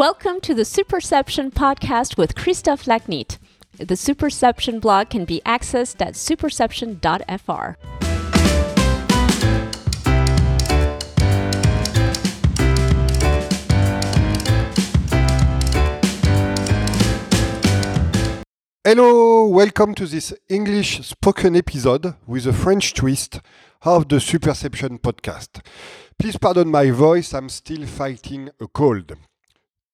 Welcome to the Superception podcast with Christophe Lachnitt. The Superception blog can be accessed at superception.fr. Hello, welcome to this English spoken episode with a French twist of the Superception podcast. Please pardon my voice, I'm still fighting a cold.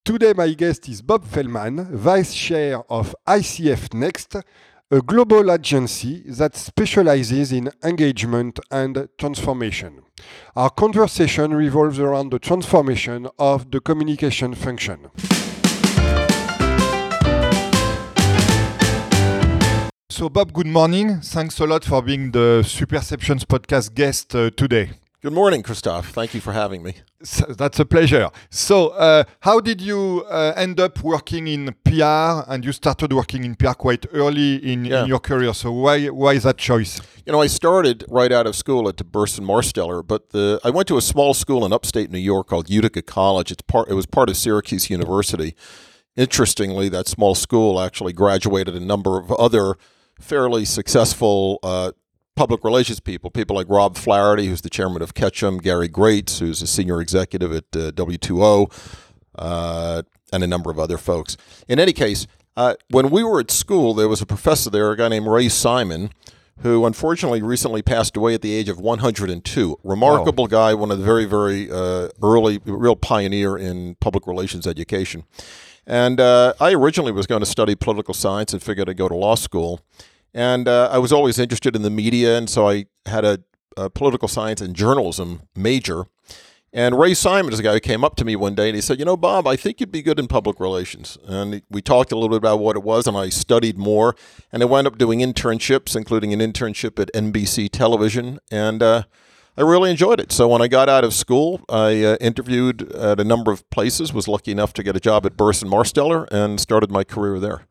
Today, my guest is Bob Feldman, Vice Chair of ICF Next, a global agency that specializes in engagement and transformation. Our conversation revolves around the transformation of the communication function. So, Bob, good morning. Thanks a lot for being the Superceptions podcast guest uh, today. Good morning, Christophe. Thank you for having me. So that's a pleasure. So, uh, how did you uh, end up working in PR? And you started working in PR quite early in, Yeah. in your career. So, why why is that choice? You know, I started right out of school at Burson Marsteller, but the, I went to a small school in upstate New York called Utica College. It's part. It was part of Syracuse University. Interestingly, that small school actually graduated a number of other fairly successful uh, public relations people. People like Rob Flaherty, who's the chairman of Ketchum, Gary Grates, who's a senior executive at uh, W2O, uh, and a number of other folks. In any case, uh, when we were at school, there was a professor there, a guy named Ray Simon, who unfortunately recently passed away at the age of 102. Remarkable guy, one of the very, very uh, early, real pioneer in public relations education. And uh, I originally was going to study political science and figured I'd go to law school. And uh, I was always interested in the media, and so I had a, a political science and journalism major. And Ray Simon is a guy who came up to me one day and he said, You know, Bob, I think you'd be good in public relations. And we talked a little bit about what it was, and I studied more. And I wound up doing internships, including an internship at NBC Television. And uh, I really enjoyed it. So when I got out of school, I uh, interviewed at a number of places, was lucky enough to get a job at Burson Marsteller, and started my career there.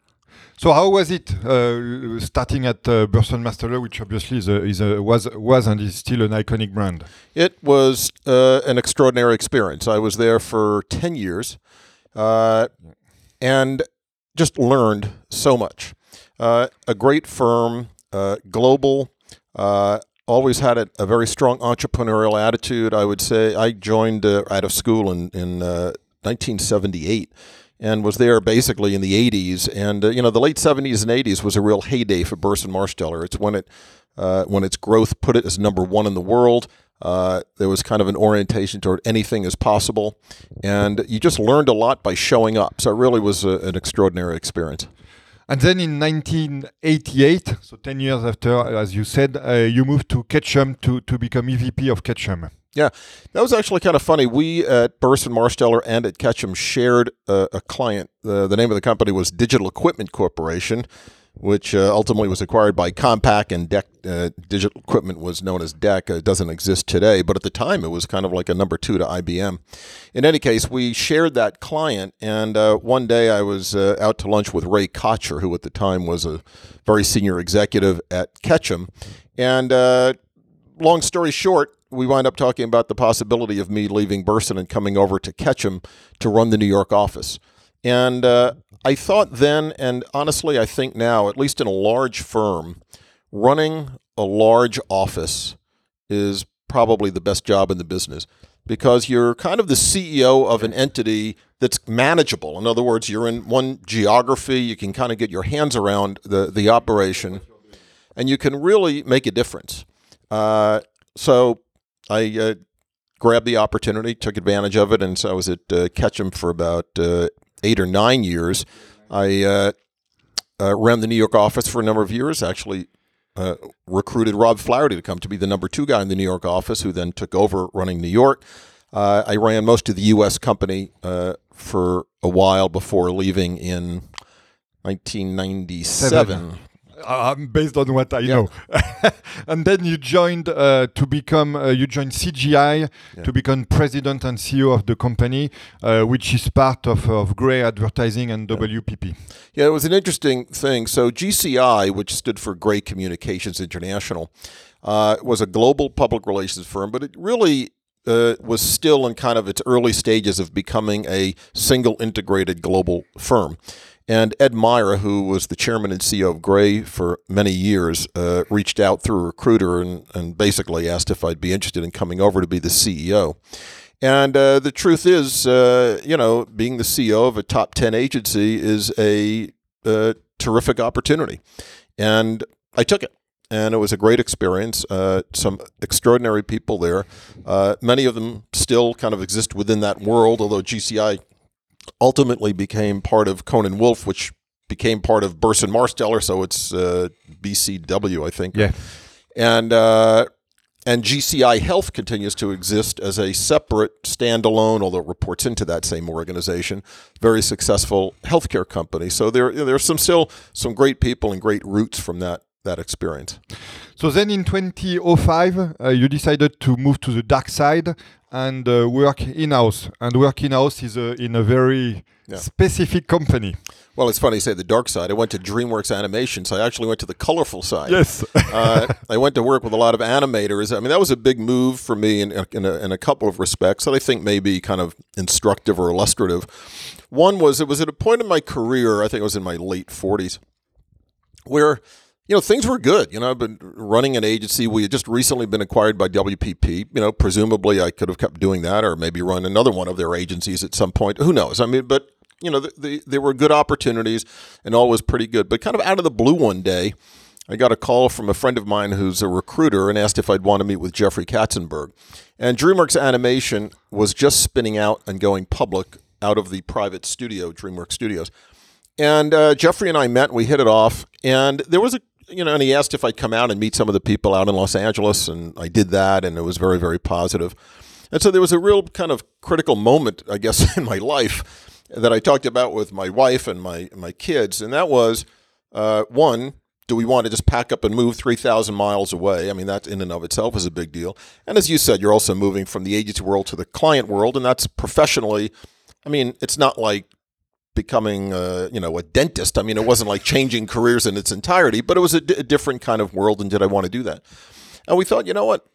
So, how was it uh, starting at uh, Burson Marsteller, which obviously is a, is a, was was and is still an iconic brand? It was uh, an extraordinary experience. I was there for 10 years uh, and just learned so much. Uh, a great firm, uh, global, always had a, a very strong entrepreneurial attitude. I would say I joined out of school in, in uh, 1978 and was there basically in the 80s. And, uh, you know, the late 70s and 80s was a real heyday for Burson Marsteller. It's when it uh, when its growth put it as number one in the world. Uh, there was kind of an orientation toward anything is possible, and you just learned a lot by showing up. So it really was a, an extraordinary experience. And then in 1988, so 10 years after, as you said, uh, you moved to Ketchum to, to become EVP of Ketchum. Yeah, that was actually kind of funny. We at Burson Marsteller and at Ketchum shared a client. The name of the company was Digital Equipment Corporation, which uh, ultimately was acquired by Compaq, and DEC, uh, Digital Equipment was known as DEC. It doesn't exist today, but at the time it was kind of like a number two to IBM. In any case, we shared that client, and uh, one day I was uh, out to lunch with Ray Kotcher, who at the time was a very senior executive at Ketchum, and long story short, we wind up talking about the possibility of me leaving Burson and coming over to Ketchum to run the New York office. And uh, I thought then, and honestly, I think now, at least in a large firm, running a large office is probably the best job in the business because you're kind of the CEO of an entity that's manageable. In other words, you're in one geography, you can kind of get your hands around the, the operation, and you can really make a difference. Uh, so I uh, grabbed the opportunity, took advantage of it, and so I was at uh, Ketchum for about uh, eight or nine years. I uh, uh, ran the New York office for a number of years. Actually, uh, recruited Rob Flaherty to come to be the number two guy in the New York office, who then took over running New York. I ran most of the U.S. company for a while before leaving in 1997. Uh, based on what I know. and then you joined uh, to become, uh, you joined CGI to become president and CEO of the company, uh, which is part of, of Grey Advertising and WPP. Yeah, it was an interesting thing. So GCI, which stood for Grey Communications International, uh, was a global public relations firm, but it really uh, was still in kind of its early stages of becoming a single integrated global firm. And Ed Meyer, who was the chairman and CEO of Grey for many years, uh, reached out through a recruiter and, and basically asked if I'd be interested in coming over to be the CEO. And uh, the truth is, uh, you know, being the CEO of a top 10 agency is a, a terrific opportunity. And I took it and it was a great experience. Uh, some extraordinary people there. Uh, many of them still kind of exist within that world, although GCI ultimately became part of Cohn & Wolfe, which became part of Burson Marsteller, so it's uh, BCW, I think. Yeah. And uh, and GCI Health continues to exist as a separate, standalone, although it reports into that same organization, very successful healthcare company. So there, there's some still some great people and great roots from that that experience. So then in 2005, uh, you decided to move to the dark side and uh, work in-house. And work in-house is a, in a very Yeah. specific company. Well, it's funny you say the dark side. I went to DreamWorks Animation, so I actually went to the colorful side. Yes. uh, I went to work with a lot of animators. I mean, that was a big move for me in, in, a, in a couple of respects that I think may be kind of instructive or illustrative. One was it was at a point in my career, I think it was in my late 40s, where you know things were good. You know, I've been running an agency. We had just recently been acquired by WPP. You know, presumably I could have kept doing that, or maybe run another one of their agencies at some point. Who knows? I mean, but you know, the, the, there were good opportunities, and all was pretty good. But kind of out of the blue one day. I got a call from a friend of mine who's a recruiter and asked if I'd want to meet with Jeffrey Katzenberg. And DreamWorks Animation was just spinning out and going public out of the private studio, DreamWorks Studios. And uh, Jeffrey and I met, and we hit it off, and there was a, you know, and he asked if I'd come out and meet some of the people out in Los Angeles, and I did that, and it was very, very positive. And so there was a real kind of critical moment, I guess, in my life that I talked about with my wife and my my kids, and that was uh, one. Do we want to just pack up and move 3,000 miles away? I mean, that in and of itself is a big deal. And as you said, you're also moving from the agency world to the client world, and that's professionally. I mean, it's not like becoming, uh, you know, a dentist. I mean, it wasn't like changing careers in its entirety, but it was a, different kind of world. And did I want to do that? And we thought, you know what?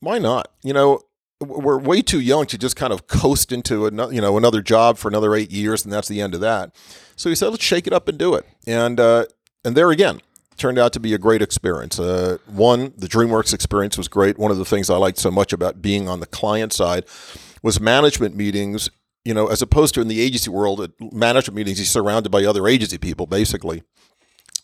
Why not? You know, we're way too young to just kind of coast into another, you know, another job for another eight years, and that's the end of that. So he said, let's shake it up and do it. And uh, and there again, turned out to be a great experience. Uh, one, the DreamWorks experience was great. One of the things I liked so much about being on the client side was management meetings. You know, as opposed to in the agency world, at management meetings, you're surrounded by other agency people, basically.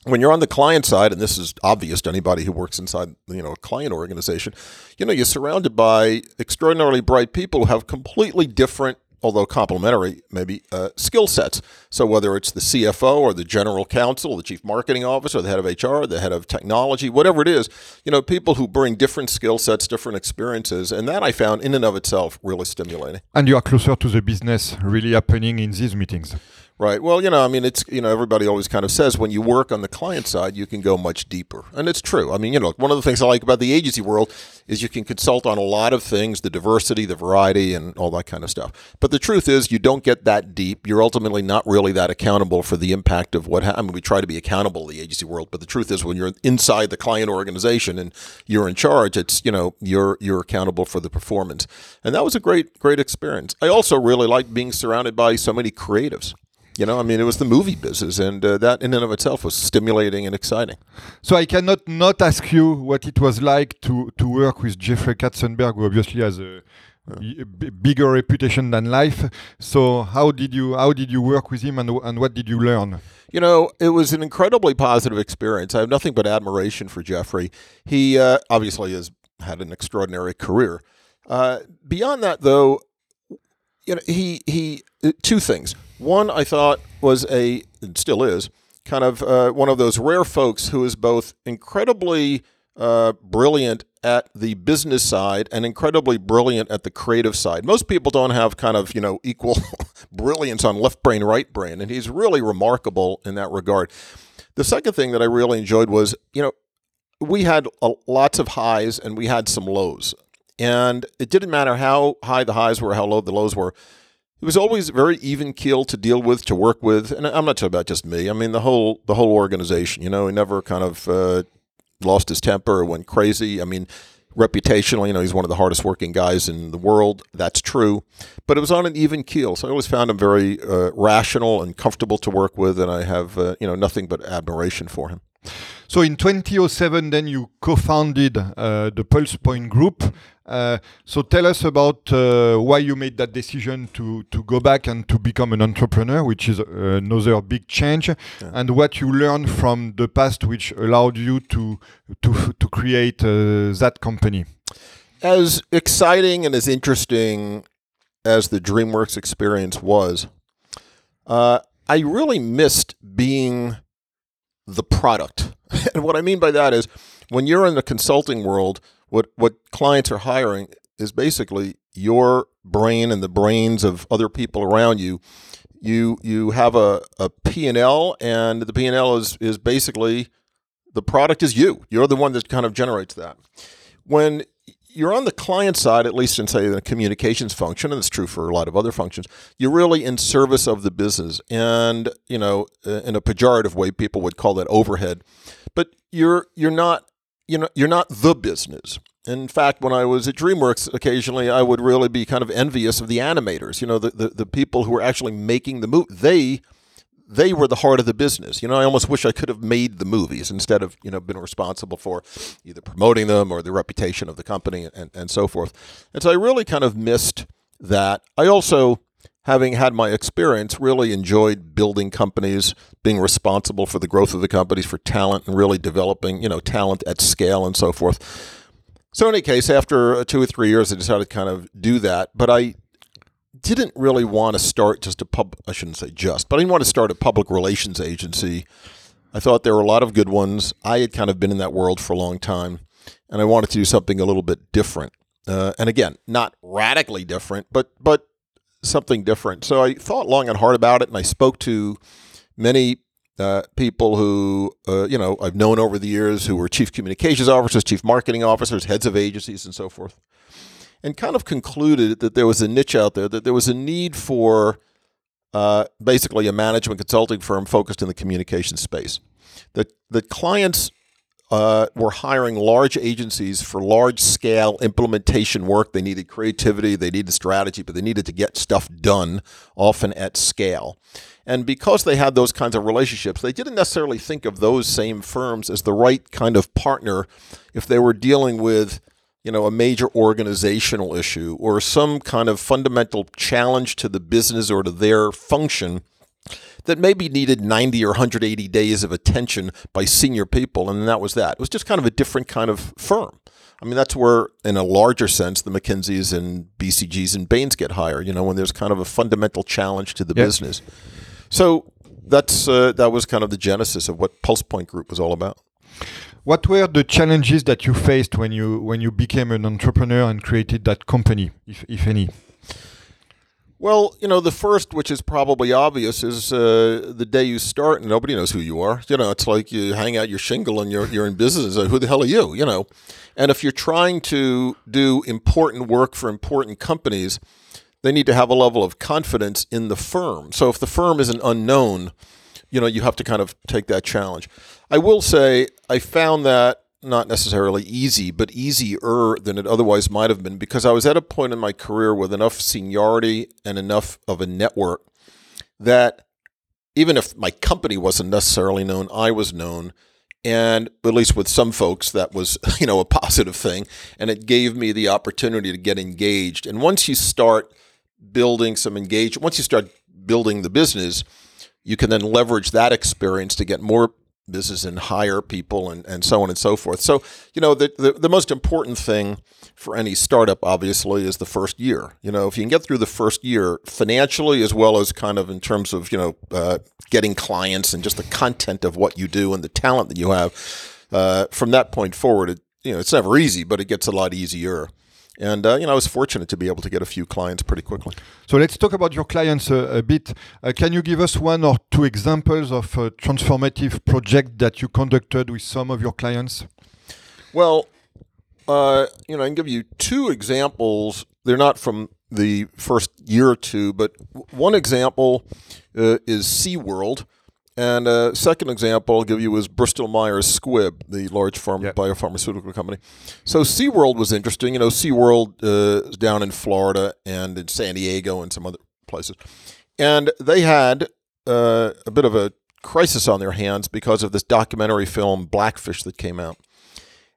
When you're on the client side, and this is obvious to anybody who works inside, you know, a client organization, you know, you're surrounded by extraordinarily bright people who have completely different, although complementary, maybe uh, skill sets. So whether it's the CFO or the general counsel, the chief marketing officer, the head of HR, the head of technology, whatever it is, you know, people who bring different skill sets, different experiences, and that I found in and of itself really stimulating. And you are closer to the business really happening in these meetings. Right. Well, you know, I mean, it's, you know, everybody always kind of says when you work on the client side, you can go much deeper. And it's true. I mean, you know, one of the things I like about the agency world is you can consult on a lot of things, the diversity, the variety, and all that kind of stuff. But the truth is, you don't get that deep. You're ultimately not really that accountable for the impact of what, ha- I mean, we try to be accountable in the agency world, but the truth is when you're inside the client organization and you're in charge, it's, you know, you're, you're accountable for the performance. And that was a great, great experience. I also really liked being surrounded by so many creatives. You know, I mean, it was the movie business, and uh, that in and of itself was stimulating and exciting. So I cannot not ask you what it was like to, to work with Jeffrey Katzenberg, who obviously has a bigger reputation than life. So how did you how did you work with him, and and what did you learn? You know, it was an incredibly positive experience. I have nothing but admiration for Jeffrey. He uh, obviously has had an extraordinary career. Uh, beyond that, though, you know, he he uh, two things. One, I thought was a and still is kind of uh, one of those rare folks who is both incredibly uh, brilliant at the business side and incredibly brilliant at the creative side. Most people don't have kind of you know equal brilliance on left brain, right brain, and he's really remarkable in that regard. The second thing that I really enjoyed was you know we had lots of highs and we had some lows, and it didn't matter how high the highs were, how low the lows were. It was always very even keel to deal with, to work with, and I'm not talking about just me. I mean the whole the whole organization. You know, he never kind of uh, lost his temper or went crazy. I mean, reputationally, you know, he's one of the hardest working guys in the world. That's true. But it was on an even keel. So I always found him very uh, rational and comfortable to work with, and I have, uh, you know, nothing but admiration for him. So in 2007, then you co-founded uh, the Pulse Point Group. Uh, so tell us about uh, why you made that decision to to go back and to become an entrepreneur, which is another big change, yeah. and what you learned from the past, which allowed you to to to create uh, that company. As exciting and as interesting as the DreamWorks experience was, uh, I really missed being the product. and what I mean by that is when you're in the consulting world, what, what clients are hiring is basically your brain and the brains of other people around you. You you have a, a P&L and the P&L is is basically the product is you. You're the one that kind of generates that. When you're on the client side, at least in say the communications function, and it's true for a lot of other functions. You're really in service of the business, and you know, uh, in a pejorative way, people would call that overhead. But you're you're not you know you're not the business. In fact, when I was at DreamWorks, occasionally I would really be kind of envious of the animators. You know, the the, the people who were actually making the movie. They they were the heart of the business. You know, I almost wish I could have made the movies instead of, you know, been responsible for either promoting them or the reputation of the company and, and so forth. And so I really kind of missed that. I also, having had my experience, really enjoyed building companies, being responsible for the growth of the companies, for talent, and really developing, you know, talent at scale and so forth. So in any case, after two or three years, I decided to kind of do that. But I didn't really want to start just a pub. I shouldn't say just, but I didn't want to start a public relations agency. I thought there were a lot of good ones. I had kind of been in that world for a long time, and I wanted to do something a little bit different. Uh, and again, not radically different, but but something different. So I thought long and hard about it, and I spoke to many uh, people who uh, you know I've known over the years who were chief communications officers, chief marketing officers, heads of agencies, and so forth and kind of concluded that there was a niche out there, that there was a need for uh, basically a management consulting firm focused in the communication space. That the clients uh, were hiring large agencies for large scale implementation work. They needed creativity, they needed strategy, but they needed to get stuff done, often at scale. And because they had those kinds of relationships, they didn't necessarily think of those same firms as the right kind of partner if they were dealing with you know, a major organizational issue or some kind of fundamental challenge to the business or to their function that maybe needed 90 or 180 days of attention by senior people. And that was that. It was just kind of a different kind of firm. I mean, that's where, in a larger sense, the McKinseys and BCGs and Bains get hired, you know, when there's kind of a fundamental challenge to the yep. business. So that's uh, that was kind of the genesis of what Pulse Point Group was all about. What were the challenges that you faced when you when you became an entrepreneur and created that company, if, if any? Well, you know, the first, which is probably obvious, is uh, the day you start and nobody knows who you are. You know, it's like you hang out your shingle and you're, you're in business. Who the hell are you? You know, and if you're trying to do important work for important companies, they need to have a level of confidence in the firm. So if the firm is an unknown, you know, you have to kind of take that challenge. I will say I found that not necessarily easy, but easier than it otherwise might have been because I was at a point in my career with enough seniority and enough of a network that even if my company wasn't necessarily known, I was known. And at least with some folks, that was, you know, a positive thing. And it gave me the opportunity to get engaged. And once you start building some engagement, once you start building the business, you can then leverage that experience to get more business and hire people and, and so on and so forth. So, you know, the, the, the, most important thing for any startup, obviously, is the first year. You know, if you can get through the first year financially as well as kind of in terms of, you know, uh, getting clients and just the content of what you do and the talent that you have, uh, from that point forward, it, you know, it's never easy, but it gets a lot easier. And uh, you know, I was fortunate to be able to get a few clients pretty quickly. So let's talk about your clients a, a bit. Uh, can you give us one or two examples of a transformative project that you conducted with some of your clients? Well, uh, you know, I can give you two examples. They're not from the first year or two, but one example uh, is SeaWorld. And a second example I'll give you is Bristol Myers Squibb, the large pharma, Yeah. biopharmaceutical company. So SeaWorld was interesting. You know, SeaWorld uh, is down in Florida and in San Diego and some other places. And they had uh, a bit of a crisis on their hands because of this documentary film Blackfish that came out.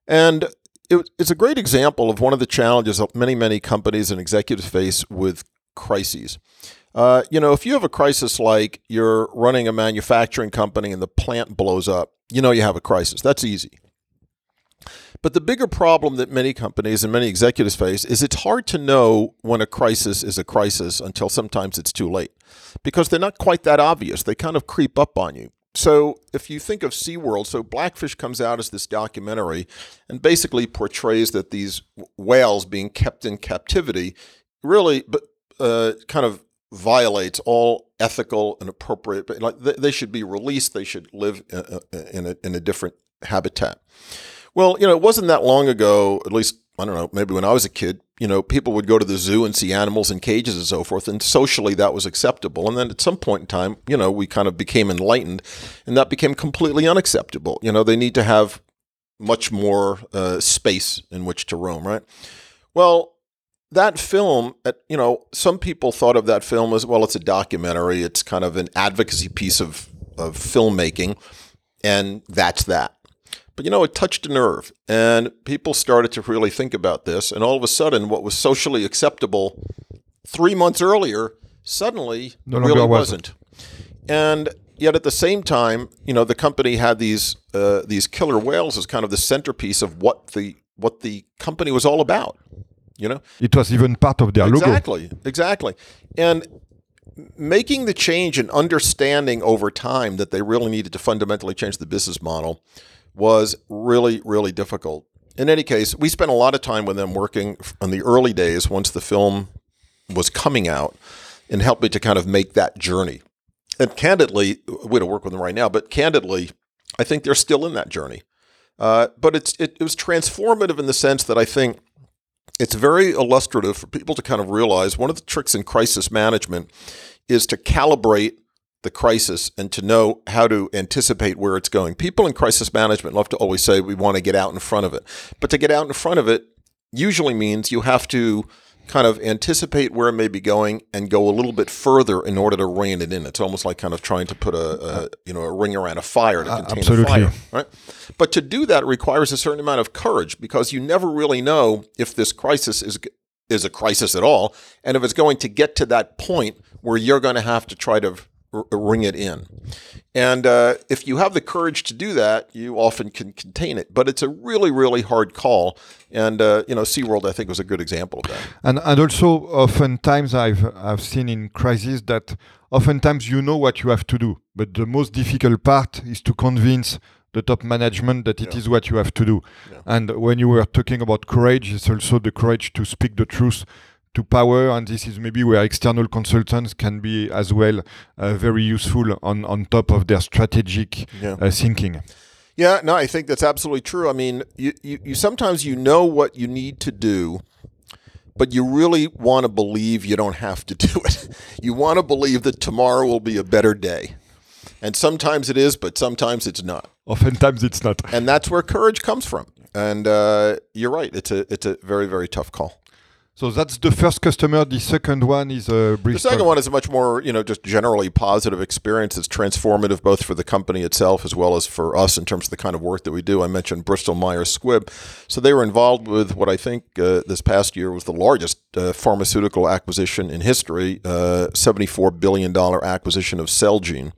And it, it's a great example of one of the challenges that many, many companies and executives face with crises. Uh, you know, if you have a crisis like you're running a manufacturing company and the plant blows up, you know you have a crisis. That's easy. But the bigger problem that many companies and many executives face is it's hard to know when a crisis is a crisis until sometimes it's too late because they're not quite that obvious. They kind of creep up on you. So if you think of SeaWorld, so Blackfish comes out as this documentary and basically portrays that these whales being kept in captivity really but uh, kind of violates all ethical and appropriate but like they, should be released they should live uh, uh, in a, in a different habitat. Well you know it wasn't that long ago at least i don't know maybe when i was a kid you know people would go to the zoo and see animals in cages and so forth and socially that was acceptable and then at some point in time you know we kind of became enlightened and that became completely unacceptable. You know they need to have much more uh, space in which to roam right? Well that film, uh, you know, some people thought of that film as well. It's a documentary. It's kind of an advocacy piece of of filmmaking, and that's that. But you know, it touched a nerve, and people started to really think about this. And all of a sudden, what was socially acceptable three months earlier suddenly No really wasn't. wasn't. And yet, at the same time, you know, the company had these uh, these killer whales as kind of the centerpiece of what the what the company was all about. You know, It was even part of their logo. Exactly, exactly. And making the change and understanding over time that they really needed to fundamentally change the business model was really, really difficult. In any case, we spent a lot of time with them working in the early days once the film was coming out and helped me to kind of make that journey. And candidly, we don't work with them right now, but candidly, I think they're still in that journey. Uh, but it's it, it was transformative in the sense that I think it's very illustrative for people to kind of realize one of the tricks in crisis management is to calibrate the crisis and to know how to anticipate where it's going. People in crisis management love to always say we want to get out in front of it. But to get out in front of it usually means you have to kind of anticipate where it may be going and go a little bit further in order to rein it in. It's almost like kind of trying to put a, a you know a ring around a fire to Uh, contain absolutely. a fire, right? But to do that requires a certain amount of courage because you never really know if this crisis is is a crisis at all, and if it's going to get to that point where you're going to have to try to ring it in. And uh, if you have the courage to do that, you often can contain it. But it's a really, really hard call. And uh, you know, SeaWorld, I think, was a good example of that. And and also oftentimes I've I've seen in crises that oftentimes you know what you have to do, but the most difficult part is to convince the top management that it is Yeah. what you have to do. Yeah. And when you were talking about courage, it's also the courage to speak the truth to power, and this is maybe where external consultants can be as well uh, very useful on on top of their strategic Yeah. uh, thinking. Yeah, no, I think that's absolutely true. I mean, you, you, you sometimes you know what you need to do, but you really want to believe you don't have to do it. You want to believe that tomorrow will be a better day. And sometimes it is, but sometimes it's not. Oftentimes it's not. And that's where courage comes from. And uh, you're right. It's a it's a very very tough call. So that's the first customer. The second one is uh, The Bristol. second one is a much more, you know, just generally positive experience. It's transformative both for the company itself as well as for us in terms of the kind of work that we do. I mentioned Bristol Myers Squibb. So they were involved with what I think uh, this past year was the largest uh, pharmaceutical acquisition in history, uh, $74 billion acquisition of Celgene.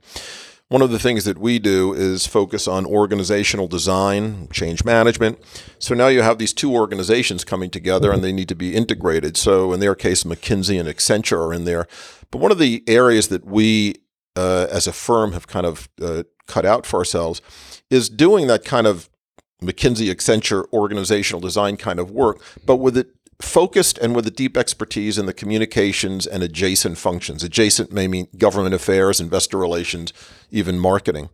One of the things that we do is focus on organizational design, change management. So now you have these two organizations coming together and they need to be integrated. So in their case, McKinsey and Accenture are in there. But one of the areas that we uh, as a firm have kind of uh, cut out for ourselves is doing that kind of McKinsey, Accenture organizational design kind of work, but with it focused and with a deep expertise in the communications and adjacent functions. Adjacent may mean government affairs, investor relations, even marketing.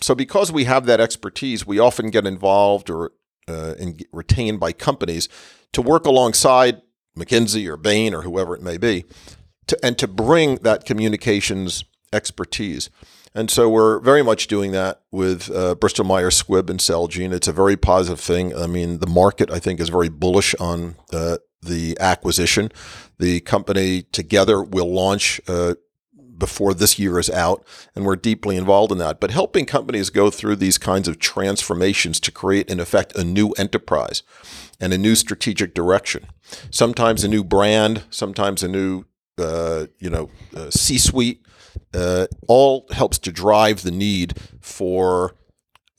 So, because we have that expertise, we often get involved or uh, in, retained by companies to work alongside McKinsey or Bain or whoever it may be, to, and to bring that communications expertise. And so we're very much doing that with uh, Bristol Myers Squibb and Celgene. It's a very positive thing. I mean, the market, I think, is very bullish on uh, the acquisition. The company together will launch uh, before this year is out, and we're deeply involved in that. But helping companies go through these kinds of transformations to create, in effect, a new enterprise and a new strategic direction. Sometimes a new brand, sometimes a new, uh, you know, uh, C-suite. Uh, all helps to drive the need for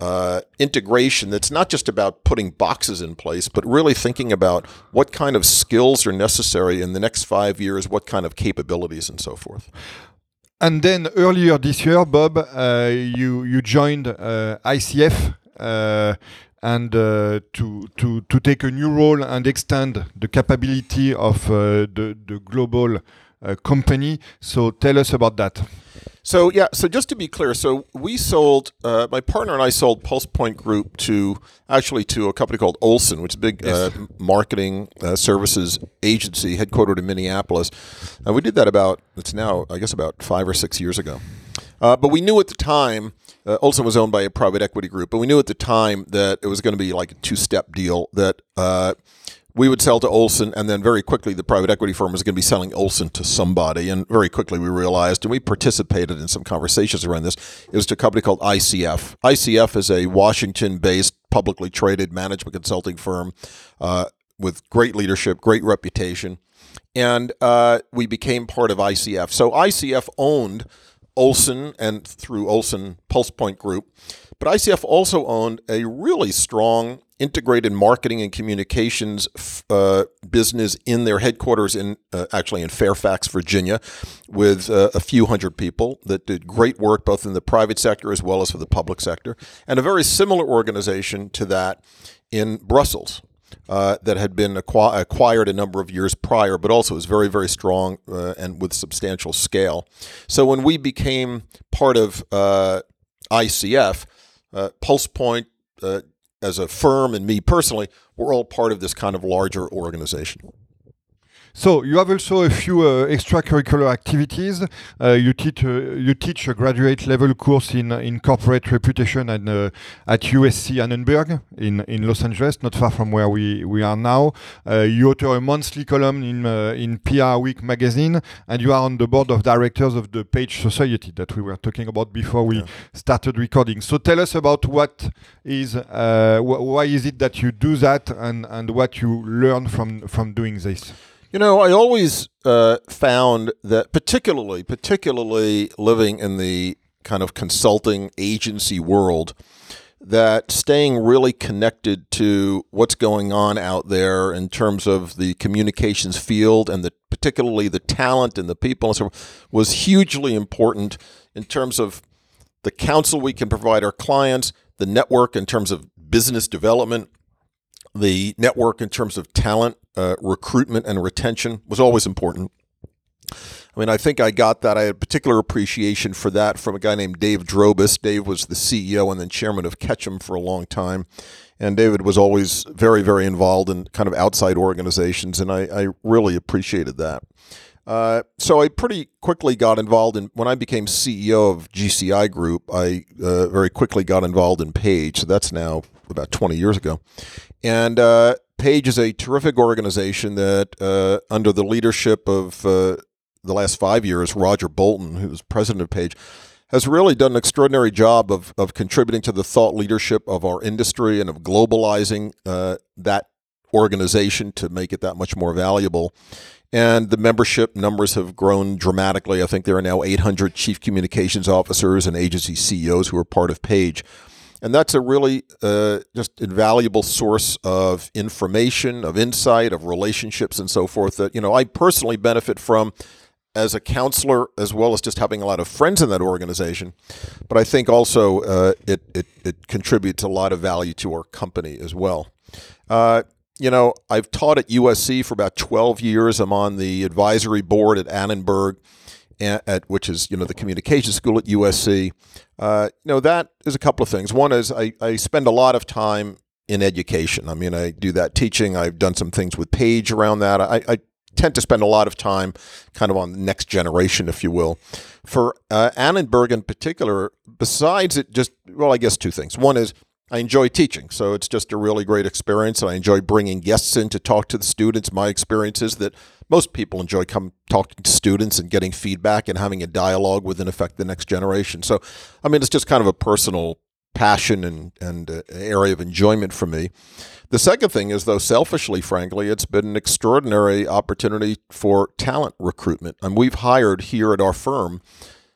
uh, integration that's not just about putting boxes in place, but really thinking about what kind of skills are necessary in the next five years, what kind of capabilities, and so forth. And then earlier this year, Bob, uh, you you joined uh, ICF. Uh, and uh, to, to, to take a new role and extend the capability of uh, the, the global company. So tell us about that. So yeah, so just to be clear, so we sold. Uh, my partner and I sold PulsePoint Group to actually to a company called Olson, which is a big yes. uh, marketing uh, services agency headquartered in Minneapolis. And we did that about it's now I guess about five or six years ago. Uh, but we knew at the time. Uh, Olson was owned by a private equity group, but we knew at the time that it was going to be like a two-step deal. That uh, we would sell to Olson, and then very quickly the private equity firm was going to be selling Olson to somebody. And very quickly we realized, and we participated in some conversations around this, it was to a company called ICF. ICF is a Washington based, publicly traded management consulting firm uh, with great leadership, great reputation. And uh, we became part of ICF. So ICF owned Olson and through Olson PulsePoint Group. But ICF also owned a really strong integrated marketing and communications uh, business in their headquarters in uh, actually in Fairfax, Virginia, with uh, a few hundred people that did great work both in the private sector as well as for the public sector, and a very similar organization to that in Brussels. Uh, that had been acqu- acquired a number of years prior, but also was very, very strong uh, and with substantial scale. So when we became part of uh, ICF, PulsePoint as a firm and me personally, we're all part of this kind of larger organization. So you have also a few uh, extracurricular activities. Uh, you teach uh, you teach a graduate level course in in corporate reputation and uh, at USC Annenberg in in Los Angeles, not far from where we we are now. Uh, you author a monthly column in uh, in PR Week magazine, and you are on the board of directors of the Page Society that we were talking about before we yeah. started recording. So tell us about what is wh why is it that you do that and and what you learn from from doing this. You know, I always uh, found that, particularly, particularly living in the kind of consulting agency world, that staying really connected to what's going on out there in terms of the communications field and the particularly the talent and the people and so forth, was hugely important in terms of the counsel we can provide our clients, the network in terms of business development, the network in terms of talent uh, recruitment and retention was always important. I mean, I think I got that. I had particular appreciation for that from a guy named Dave Drobis. Dave was the CEO and then chairman of Ketchum for a long time. And David was always very, very involved in kind of outside organizations, and I, I really appreciated that. Uh, so I pretty quickly got involved in when I became CEO of GCI Group. I uh, very quickly got involved in Page. So that's now about 20 years ago, and uh, Page is a terrific organization that, uh, under the leadership of uh, the last five years, Roger Bolton, who's president of Page, has really done an extraordinary job of, of contributing to the thought leadership of our industry and of globalizing uh, that organization to make it that much more valuable. And the membership numbers have grown dramatically. I think there are now 800 chief communications officers and agency CEOs who are part of Page. And that's a really uh, just invaluable source of information, of insight, of relationships, and so forth that, you know, I personally benefit from as a counselor, as well as just having a lot of friends in that organization. But I think also uh, it, it, it, contributes a lot of value to our company as well. Uh, you know, I've taught at USC for about 12 years. I'm on the advisory board at Annenberg at, which is you know the communication school at USC. Uh, you know that is a couple of things. One is I, I spend a lot of time in education. I mean, I do that teaching. I've done some things with Page around that. I, I tend to spend a lot of time kind of on the next generation, if you will. For uh, Annenberg in particular, besides it just, well, I guess two things. One is I enjoy teaching, so it's just a really great experience. And I enjoy bringing guests in to talk to the students. My experience is that most people enjoy come talking to students and getting feedback and having a dialogue with, in effect, the next generation. So, I mean, it's just kind of a personal passion and, and uh, area of enjoyment for me. The second thing is, though, selfishly, frankly, it's been an extraordinary opportunity for talent recruitment. And we've hired here at our firm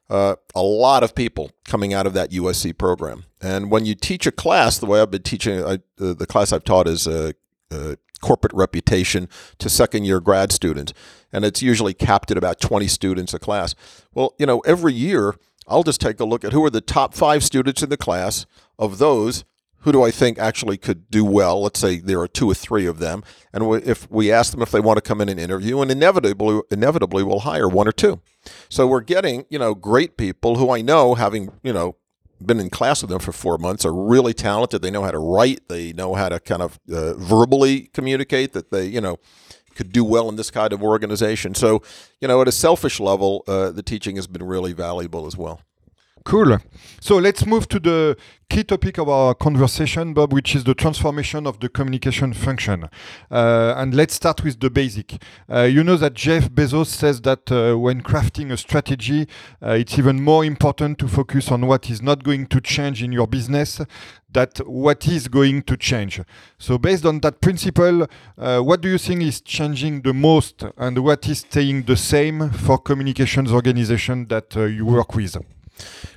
uh, a lot of people coming out of that USC program. And when you teach a class, the way I've been teaching, I, uh, the class I've taught is a, corporate reputation to second year grad students. And it's usually capped at about 20 students a class. Well, you know, every year I'll just take a look at who are the top five students in the class. Of those, who do I think actually could do well? Let's say there are two or three of them, and if we ask them if they want to come in and interview, and inevitably, inevitably, we'll hire one or two. So we're getting, you know, great people who I know, having, you know, been in class with them for four months, are really talented. They know how to write. They know how to kind of uh, verbally communicate. That they, you know, could do well in this kind of organization. So, you know, at a selfish level, uh, the teaching has been really valuable as well. Cool. So let's move to the key topic of our conversation, Bob, which is the transformation of the communication function. Uh, and let's start with the basic. Uh, you know that Jeff Bezos says that uh, when crafting a strategy, uh, it's even more important to focus on what is not going to change in your business that what is going to change. So based on that principle, uh, what do you think is changing the most and what is staying the same for communications organization that uh, you work with?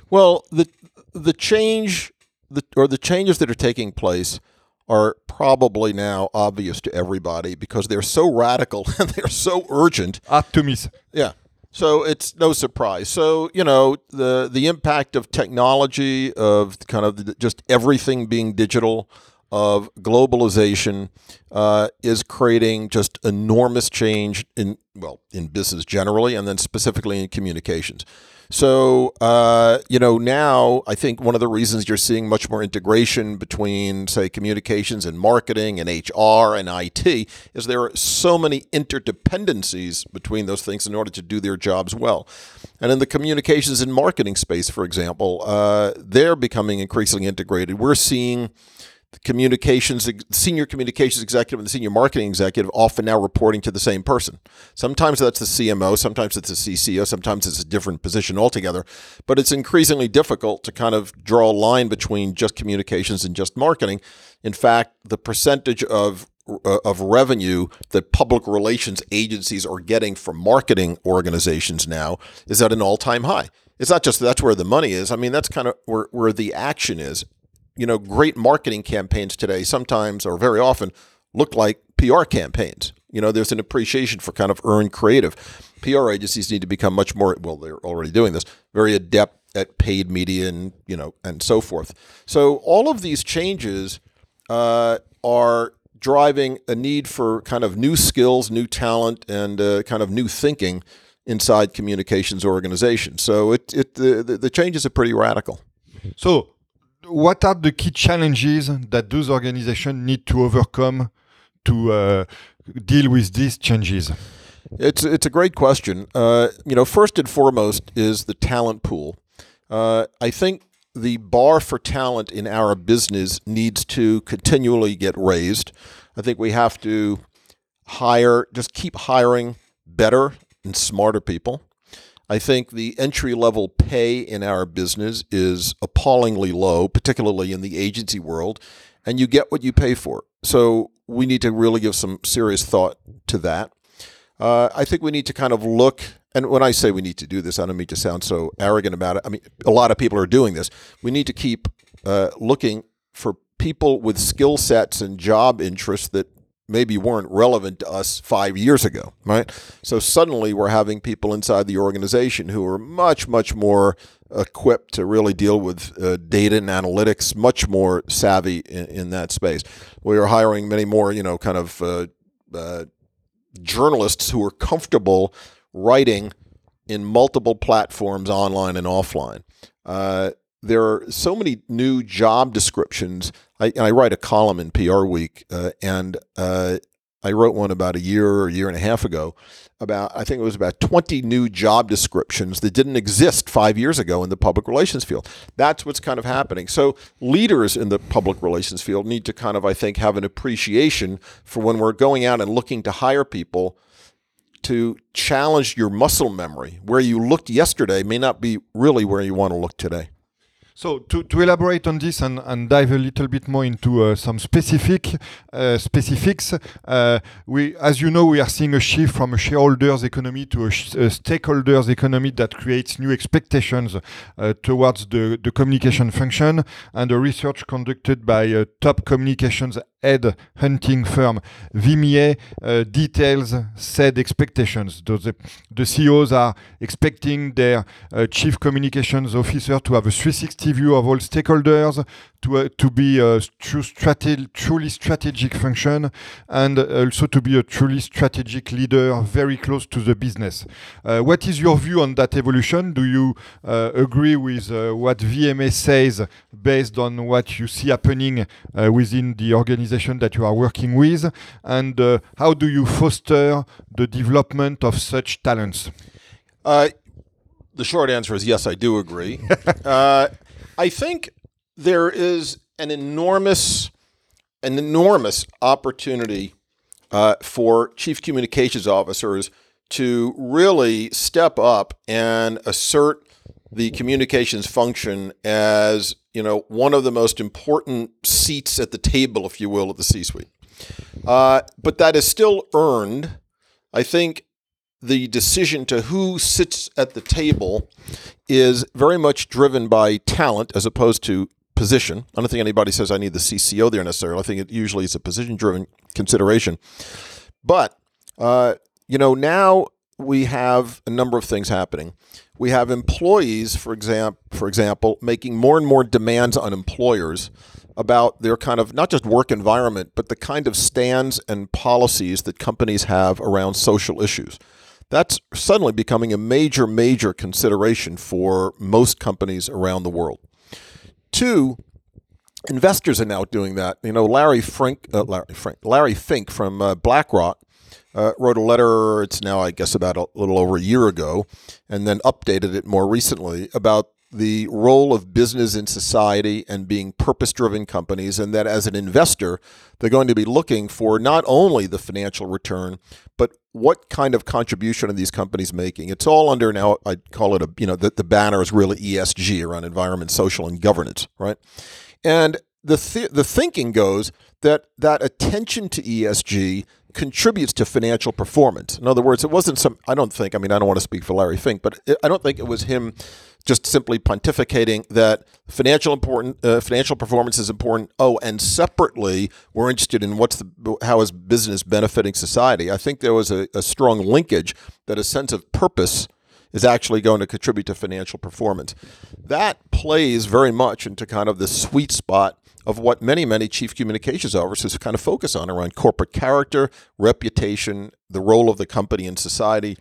Well, the the change the, or the changes that are taking place are probably now obvious to everybody because they're so radical and they're so urgent. Miss. Yeah. So it's no surprise. So you know the the impact of technology, of kind of just everything being digital, of globalization, uh, is creating just enormous change in well in business generally, and then specifically in communications. So, uh, you know, now I think one of the reasons you're seeing much more integration between, say, communications and marketing and HR and IT is there are so many interdependencies between those things in order to do their jobs well. And in the communications and marketing space, for example, uh, they're becoming increasingly integrated. We're seeing the communications senior communications executive and the senior marketing executive often now reporting to the same person. Sometimes that's the CMO, sometimes it's the CCO, sometimes it's a different position altogether. But it's increasingly difficult to kind of draw a line between just communications and just marketing. In fact, the percentage of of revenue that public relations agencies are getting from marketing organizations now is at an all-time high. It's not just that's where the money is. I mean, that's kind of where, where the action is you know, great marketing campaigns today sometimes or very often look like PR campaigns. You know, there's an appreciation for kind of earned creative. PR agencies need to become much more, well, they're already doing this, very adept at paid media and, you know, and so forth. So all of these changes uh, are driving a need for kind of new skills, new talent, and uh, kind of new thinking inside communications organizations. So it, it the, the changes are pretty radical. So what are the key challenges that those organizations need to overcome to uh, deal with these changes? It's it's a great question. Uh, you know, first and foremost is the talent pool. Uh, I think the bar for talent in our business needs to continually get raised. I think we have to hire, just keep hiring better and smarter people. I think the entry level pay in our business is appallingly low, particularly in the agency world, and you get what you pay for. So we need to really give some serious thought to that. Uh, I think we need to kind of look, and when I say we need to do this, I don't mean to sound so arrogant about it. I mean, a lot of people are doing this. We need to keep uh, looking for people with skill sets and job interests that maybe weren't relevant to us five years ago, right? So suddenly we're having people inside the organization who are much, much more equipped to really deal with uh, data and analytics, much more savvy in, in, that space. We are hiring many more, you know, kind of uh, uh, journalists who are comfortable writing in multiple platforms, online and offline. There are so many new job descriptions. I, I write a column in PR Week, uh, and uh, I wrote one about a year or a year and a half ago about I think it was about 20 new job descriptions that didn't exist 5 years ago in the public relations field. That's what's kind of happening. So leaders in the public relations field need to kind of I think have an appreciation for when we're going out and looking to hire people to challenge your muscle memory. Where you looked yesterday may not be really where you want to look today. So to, to elaborate on this and, and dive a little bit more into uh, some specific uh, specifics, uh, we, as you know, we are seeing a shift from a shareholders economy to a, a stakeholders economy that creates new expectations uh, towards the, the communication function. And a research conducted by a top communications head hunting firm Vimier uh, details said expectations. The, the CEOs are expecting their uh, chief communications officer to have a 360 view of all stakeholders, to, uh, to be a true strate- truly strategic function, and also to be a truly strategic leader very close to the business. Uh, what is your view on that evolution? Do you uh, agree with uh, what VMA says based on what you see happening uh, within the organization that you are working with? And uh, how do you foster the development of such talents? the short answer is yes, I do agree. I think there is an enormous, an enormous opportunity uh, for chief communications officers to really step up and assert the communications function as you know one of the most important seats at the table, if you will, at the C-suite. Uh, but that is still earned. I think the decision to who sits at the table is very much driven by talent as opposed to position. I don't think anybody says I need the CCO there necessarily. I think it usually is a position driven consideration. But, uh, you know, now we have a number of things happening. We have employees, for example, for example, making more and more demands on employers about their kind of not just work environment, but the kind of stands and policies that companies have around social issues. That's suddenly becoming a major, major consideration for most companies around the world. Two, investors are now doing that. You know, Larry Fink, uh, Larry, Frank, Larry Fink from uh, BlackRock uh, wrote a letter. It's now, I guess, about a little over a year ago, and then updated it more recently about the role of business in society and being purpose driven companies, and that as an investor, they're going to be looking for not only the financial return, but what kind of contribution are these companies making? It's all under now, I call it a, you know, the, the banner is really ESG around environment, social, and governance, right? And the, th- the thinking goes that that attention to ESG contributes to financial performance. In other words, it wasn't some, I don't think, I mean, I don't want to speak for Larry Fink, but I don't think it was him just simply pontificating that financial important uh, financial performance is important. Oh, and separately, we're interested in what's the how is business benefiting society. I think there was a, a strong linkage that a sense of purpose is actually going to contribute to financial performance. That plays very much into kind of the sweet spot of what many, many chief communications officers kind of focus on around corporate character, reputation, the role of the company in society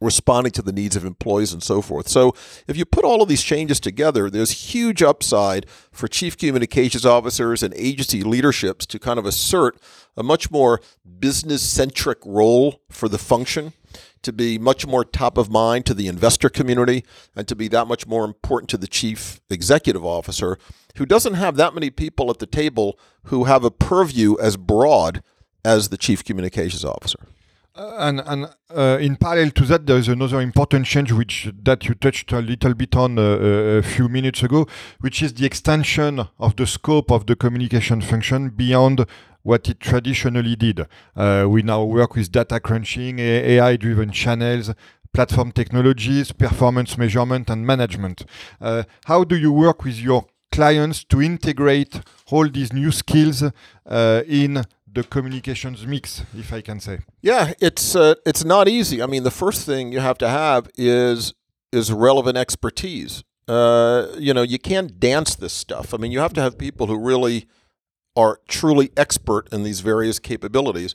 responding to the needs of employees and so forth. So, if you put all of these changes together, there's huge upside for chief communications officers and agency leaderships to kind of assert a much more business centric role for the function, to be much more top of mind to the investor community, and to be that much more important to the chief executive officer, who doesn't have that many people at the table who have a purview as broad as the chief communications officer. Uh, and and uh, in parallel to that, there is another important change which that you touched a little bit on uh, uh, a few minutes ago, which is the extension of the scope of the communication function beyond what it traditionally did. Uh, we now work with data crunching, AI-driven channels, platform technologies, performance measurement, and management. Uh, how do you work with your clients to integrate all these new skills in the communications mix, if I can say. Yeah, it's uh, it's not easy. I mean, the first thing you have to have is is relevant expertise. Uh, you know, you can't dance this stuff. I mean, you have to have people who really are truly expert in these various capabilities.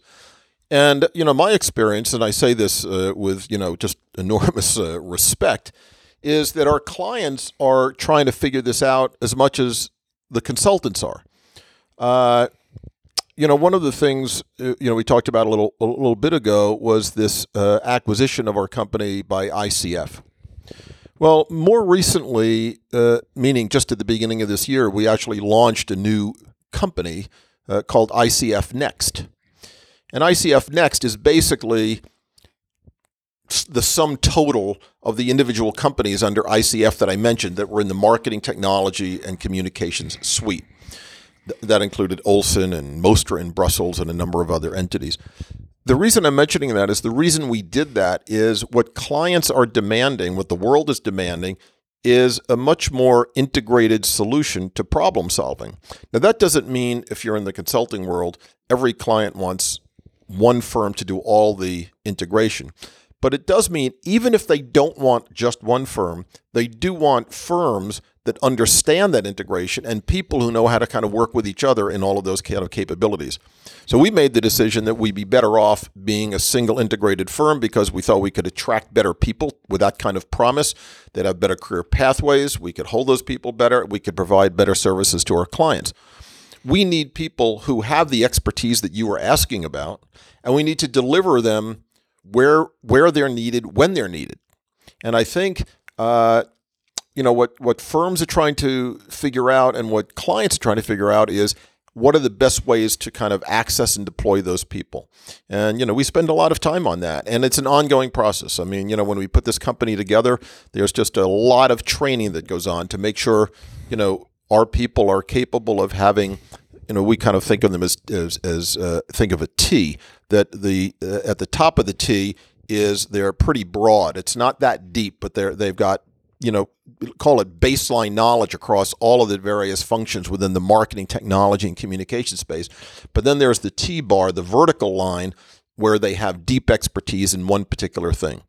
And you know, my experience, and I say this uh, with you know just enormous uh, respect, is that our clients are trying to figure this out as much as the consultants are. Uh, you know, one of the things uh, you know we talked about a little a little bit ago was this uh, acquisition of our company by ICF. Well, more recently, uh, meaning just at the beginning of this year, we actually launched a new company uh, called ICF Next. And ICF Next is basically the sum total of the individual companies under ICF that I mentioned that were in the marketing technology and communications suite. That included Olson and Mostra in Brussels and a number of other entities. The reason I'm mentioning that is the reason we did that is what clients are demanding, what the world is demanding, is a much more integrated solution to problem solving. Now, that doesn't mean if you're in the consulting world, every client wants one firm to do all the integration. But it does mean even if they don't want just one firm, they do want firms that understand that integration and people who know how to kind of work with each other in all of those kind of capabilities. So we made the decision that we'd be better off being a single integrated firm because we thought we could attract better people with that kind of promise. They'd have better career pathways. We could hold those people better. We could provide better services to our clients. We need people who have the expertise that you were asking about, and we need to deliver them where where they're needed when they're needed. And I think uh, you know what what firms are trying to figure out and what clients are trying to figure out is what are the best ways to kind of access and deploy those people. And you know we spend a lot of time on that and it's an ongoing process. I mean you know when we put this company together there's just a lot of training that goes on to make sure you know our people are capable of having you know we kind of think of them as as, as uh, think of a T that the uh, at the top of the T is they're pretty broad. It's not that deep but they're they've got you know, call it baseline knowledge across all of the various functions within the marketing, technology, and communication space. But then there's the T bar, the vertical line, where they have deep expertise in one particular thing.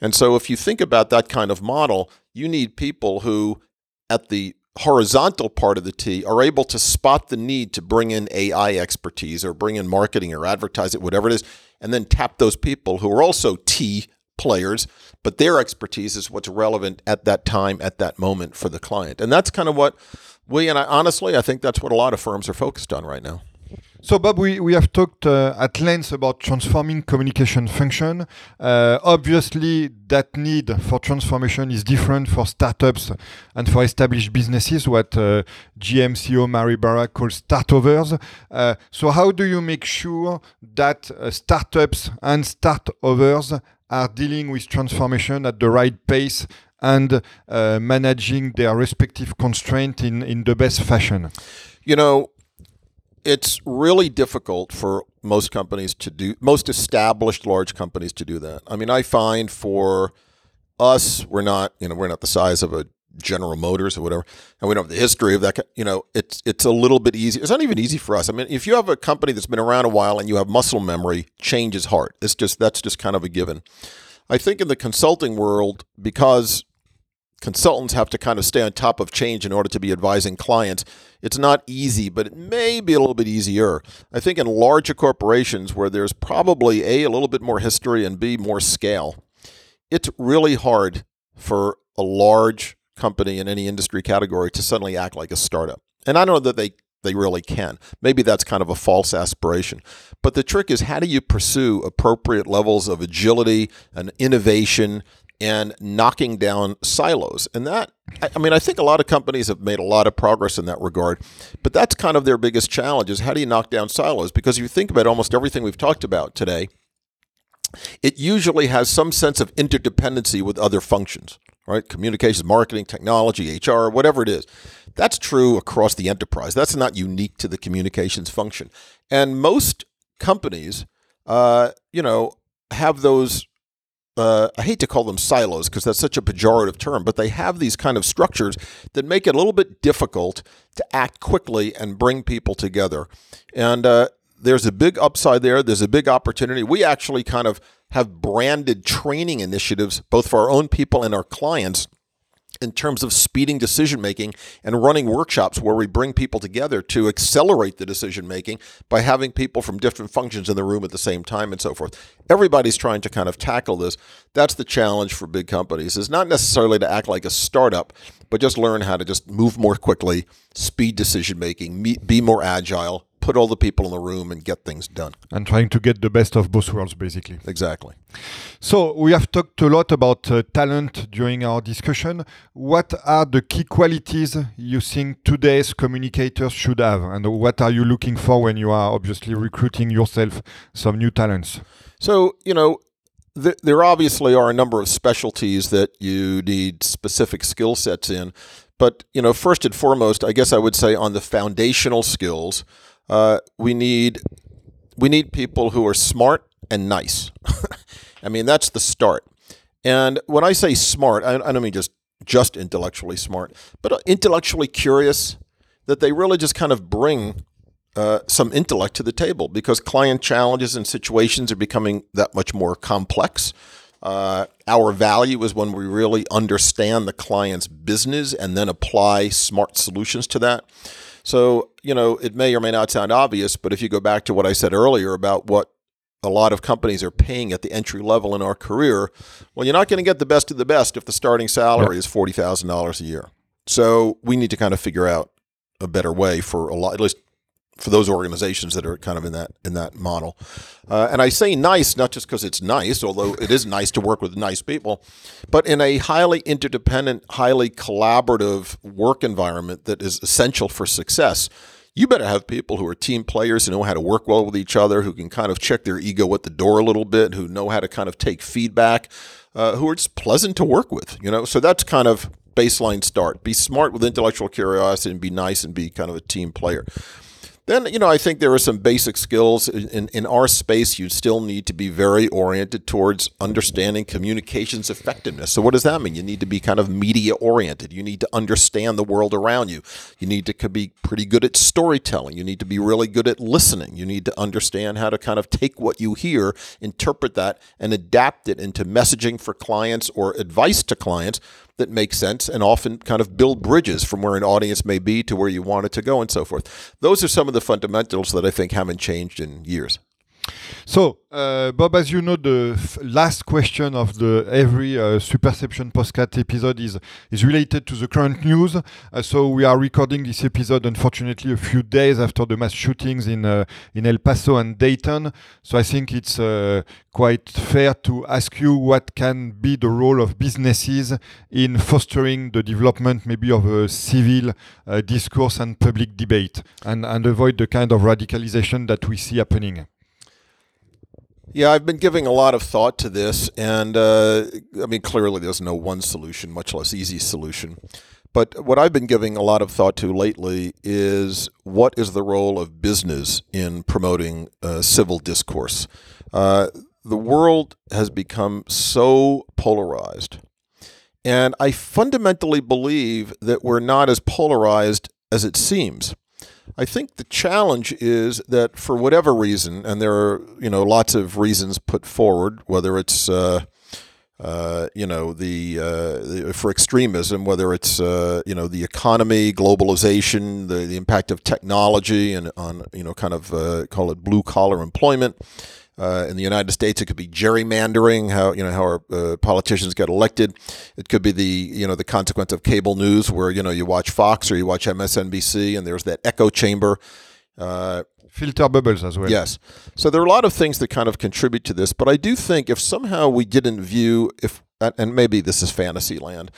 And so if you think about that kind of model, you need people who, at the horizontal part of the T, are able to spot the need to bring in AI expertise or bring in marketing or advertise it, whatever it is, and then tap those people who are also T players, but their expertise is what's relevant at that time, at that moment for the client. And that's kind of what we, and I, honestly, I think that's what a lot of firms are focused on right now. So, Bob, we, we have talked uh, at length about transforming communication function. Uh, obviously, that need for transformation is different for startups and for established businesses, what uh, GM CEO Mary Barra calls startovers. Uh, so, how do you make sure that uh, startups and startovers are dealing with transformation at the right pace and uh, managing their respective constraint in, in the best fashion? You know, it's really difficult for most companies to do, most established large companies to do that. I mean, I find for us, we're not, you know, we're not the size of a General Motors or whatever, and we don't have the history of that. You know, it's it's a little bit easy. It's not even easy for us. I mean, if you have a company that's been around a while and you have muscle memory, change is hard. It's just that's just kind of a given. I think in the consulting world, because consultants have to kind of stay on top of change in order to be advising clients, it's not easy, but it may be a little bit easier. I think in larger corporations where there's probably a a little bit more history and b more scale, it's really hard for a large company in any industry category to suddenly act like a startup. And I don't know that they they really can. Maybe that's kind of a false aspiration. But the trick is how do you pursue appropriate levels of agility and innovation and knocking down silos. And that, I mean, I think a lot of companies have made a lot of progress in that regard, but that's kind of their biggest challenge is how do you knock down silos? Because if you think about almost everything we've talked about today, it usually has some sense of interdependency with other functions right? Communications, marketing, technology, HR, whatever it is. That's true across the enterprise. That's not unique to the communications function. And most companies, uh, you know, have those. Uh, I hate to call them silos because that's such a pejorative term, but they have these kind of structures that make it a little bit difficult to act quickly and bring people together. And uh, there's a big upside there. There's a big opportunity. We actually kind of have branded training initiatives, both for our own people and our clients, in terms of speeding decision making and running workshops where we bring people together to accelerate the decision making by having people from different functions in the room at the same time and so forth. Everybody's trying to kind of tackle this. That's the challenge for big companies is not necessarily to act like a startup, but just learn how to just move more quickly, speed decision making, be more agile, put all the people in the room and get things done. And trying to get the best of both worlds, basically. Exactly. So we have talked a lot about uh, talent during our discussion. What are the key qualities you think today's communicators should have, and what are you looking for when you are obviously recruiting yourself some new talents? So you know, th- there obviously are a number of specialties that you need specific skill sets in, but you know, first and foremost, I guess I would say on the foundational skills, uh, we need we need people who are smart and nice. I mean, that's the start. And when I say smart, I, I don't mean just just intellectually smart, but uh, intellectually curious. That they really just kind of bring uh, some intellect to the table because client challenges and situations are becoming that much more complex. Uh, our value is when we really understand the client's business and then apply smart solutions to that. So, you know, it may or may not sound obvious, but if you go back to what I said earlier about what a lot of companies are paying at the entry level in our career, well, you're not going to get the best of the best if the starting salary is $40,000 a year. So we need to kind of figure out a better way for a lot, at least for those organizations that are kind of in that in that model. Uh, and I say nice not just because it's nice, although it is nice to work with nice people, but in a highly interdependent, highly collaborative work environment that is essential for success you better have people who are team players who know how to work well with each other, who can kind of check their ego at the door a little bit, who know how to kind of take feedback, uh, who are just pleasant to work with. You know, so that's kind of baseline start. Be smart with intellectual curiosity and be nice and be kind of a team player. Then, you know, I think there are some basic skills in, in our space. You still need to be very oriented towards understanding communications effectiveness. So, what does that mean? You need to be kind of media oriented. You need to understand the world around you. You need to be pretty good at storytelling. You need to be really good at listening. You need to understand how to kind of take what you hear, interpret that, and adapt it into messaging for clients or advice to clients that make sense and often kind of build bridges from where an audience may be to where you want it to go and so forth. Those are some of the fundamentals that I think haven't changed in years. So, uh, Bob, as you know, the last question of the every uh, Superception Podcast episode is is related to the current news. Uh, so we are recording this episode, unfortunately, a few days after the mass shootings in uh, in El Paso and Dayton. So I think it's uh, quite fair to ask you what can be the role of businesses in fostering the development, maybe of a civil uh, discourse and public debate, and and avoid the kind of radicalization that we see happening. Yeah, I've been giving a lot of thought to this, and uh, I mean, clearly there's no one solution, much less easy solution. But what I've been giving a lot of thought to lately is what is the role of business in promoting uh, civil discourse? Uh, the world has become so polarized. And I fundamentally believe that we're not as polarized as it seems. I think the challenge is that for whatever reason, and there are you know lots of reasons put forward, whether it's uh, uh, you know the, uh, the, for extremism, whether it's uh, you know the economy, globalization, the, the impact of technology, and on you know kind of uh, call it blue collar employment. Uh, in the United States, it could be gerrymandering, how you know how our uh, politicians get elected. It could be the you know the consequence of cable news, where you know you watch Fox or you watch MSNBC, and there's that echo chamber. Uh, Filter bubbles as well. Yes. So there are a lot of things that kind of contribute to this, but I do think if somehow we didn't view if and maybe this is fantasy land,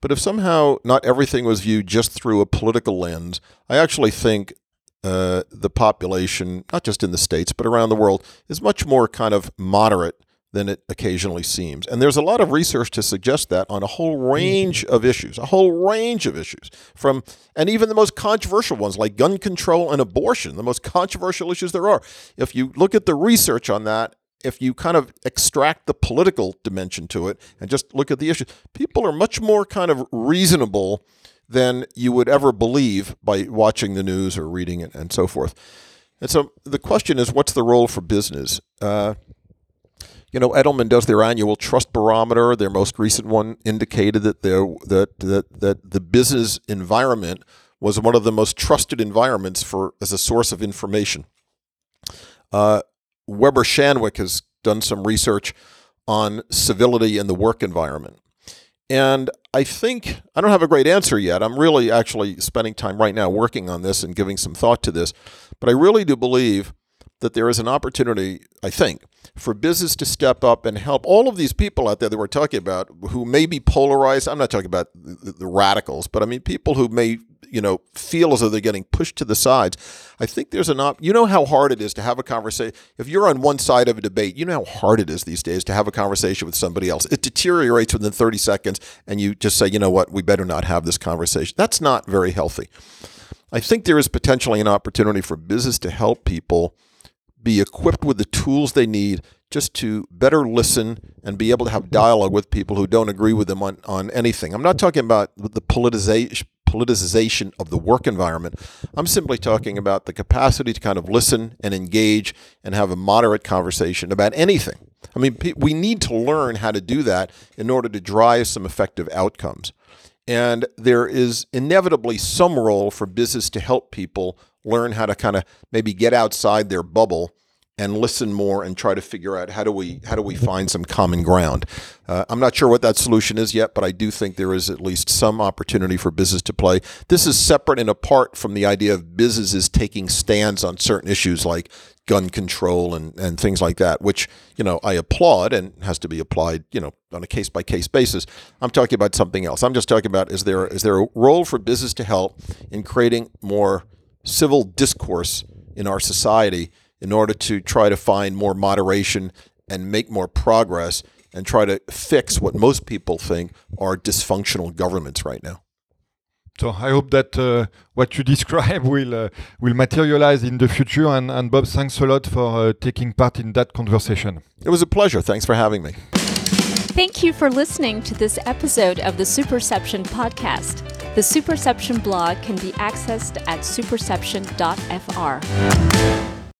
but if somehow not everything was viewed just through a political lens, I actually think uh, the population, not just in the States, but around the world, is much more kind of moderate than it occasionally seems. And there's a lot of research to suggest that on a whole range of issues, a whole range of issues, from and even the most controversial ones like gun control and abortion, the most controversial issues there are. If you look at the research on that, if you kind of extract the political dimension to it and just look at the issues, people are much more kind of reasonable than you would ever believe by watching the news or reading it and so forth. And so the question is, what's the role for business? Uh, you know, Edelman does their annual trust barometer. Their most recent one indicated that that that that the business environment was one of the most trusted environments for as a source of information. Uh, Weber Shandwick has done some research on civility in the work environment. And I think I don't have a great answer yet. I'm really actually spending time right now working on this and giving some thought to this. But I really do believe that there is an opportunity, I think, for business to step up and help all of these people out there that we're talking about who may be polarized. I'm not talking about the, the radicals, but I mean people who may you know feel as though they're getting pushed to the sides. I think there's an op. You know how hard it is to have a conversation. If you're on one side of a debate, you know how hard it is these days to have a conversation with somebody else. It deteriorates within 30 seconds, and you just say, you know what, we better not have this conversation. That's not very healthy. I think there is potentially an opportunity for business to help people be equipped with the tools they need just to better listen and be able to have dialogue with people who don't agree with them on, on anything. I'm not talking about the politicization politicization of the work environment. I'm simply talking about the capacity to kind of listen and engage and have a moderate conversation about anything. I mean, we need to learn how to do that in order to drive some effective outcomes. And there is inevitably some role for business to help people learn how to kind of maybe get outside their bubble and listen more and try to figure out how do we how do we find some common ground. Uh, I'm not sure what that solution is yet, but I do think there is at least some opportunity for business to play. This is separate and apart from the idea of businesses taking stands on certain issues like gun control and, and things like that, which you know I applaud and has to be applied you know on a case by case basis. I'm talking about something else. I'm just talking about is there is there a role for business to help in creating more civil discourse in our society in order to try to find more moderation and make more progress and try to fix what most people think are dysfunctional governments right now. So I hope that uh, what you describe will uh, will materialize in the future. And, and Bob, thanks a lot for uh, taking part in that conversation. It was a pleasure. Thanks for having me. Thank you for listening to this episode of the Superception podcast. The Superception blog can be accessed at superception.fr.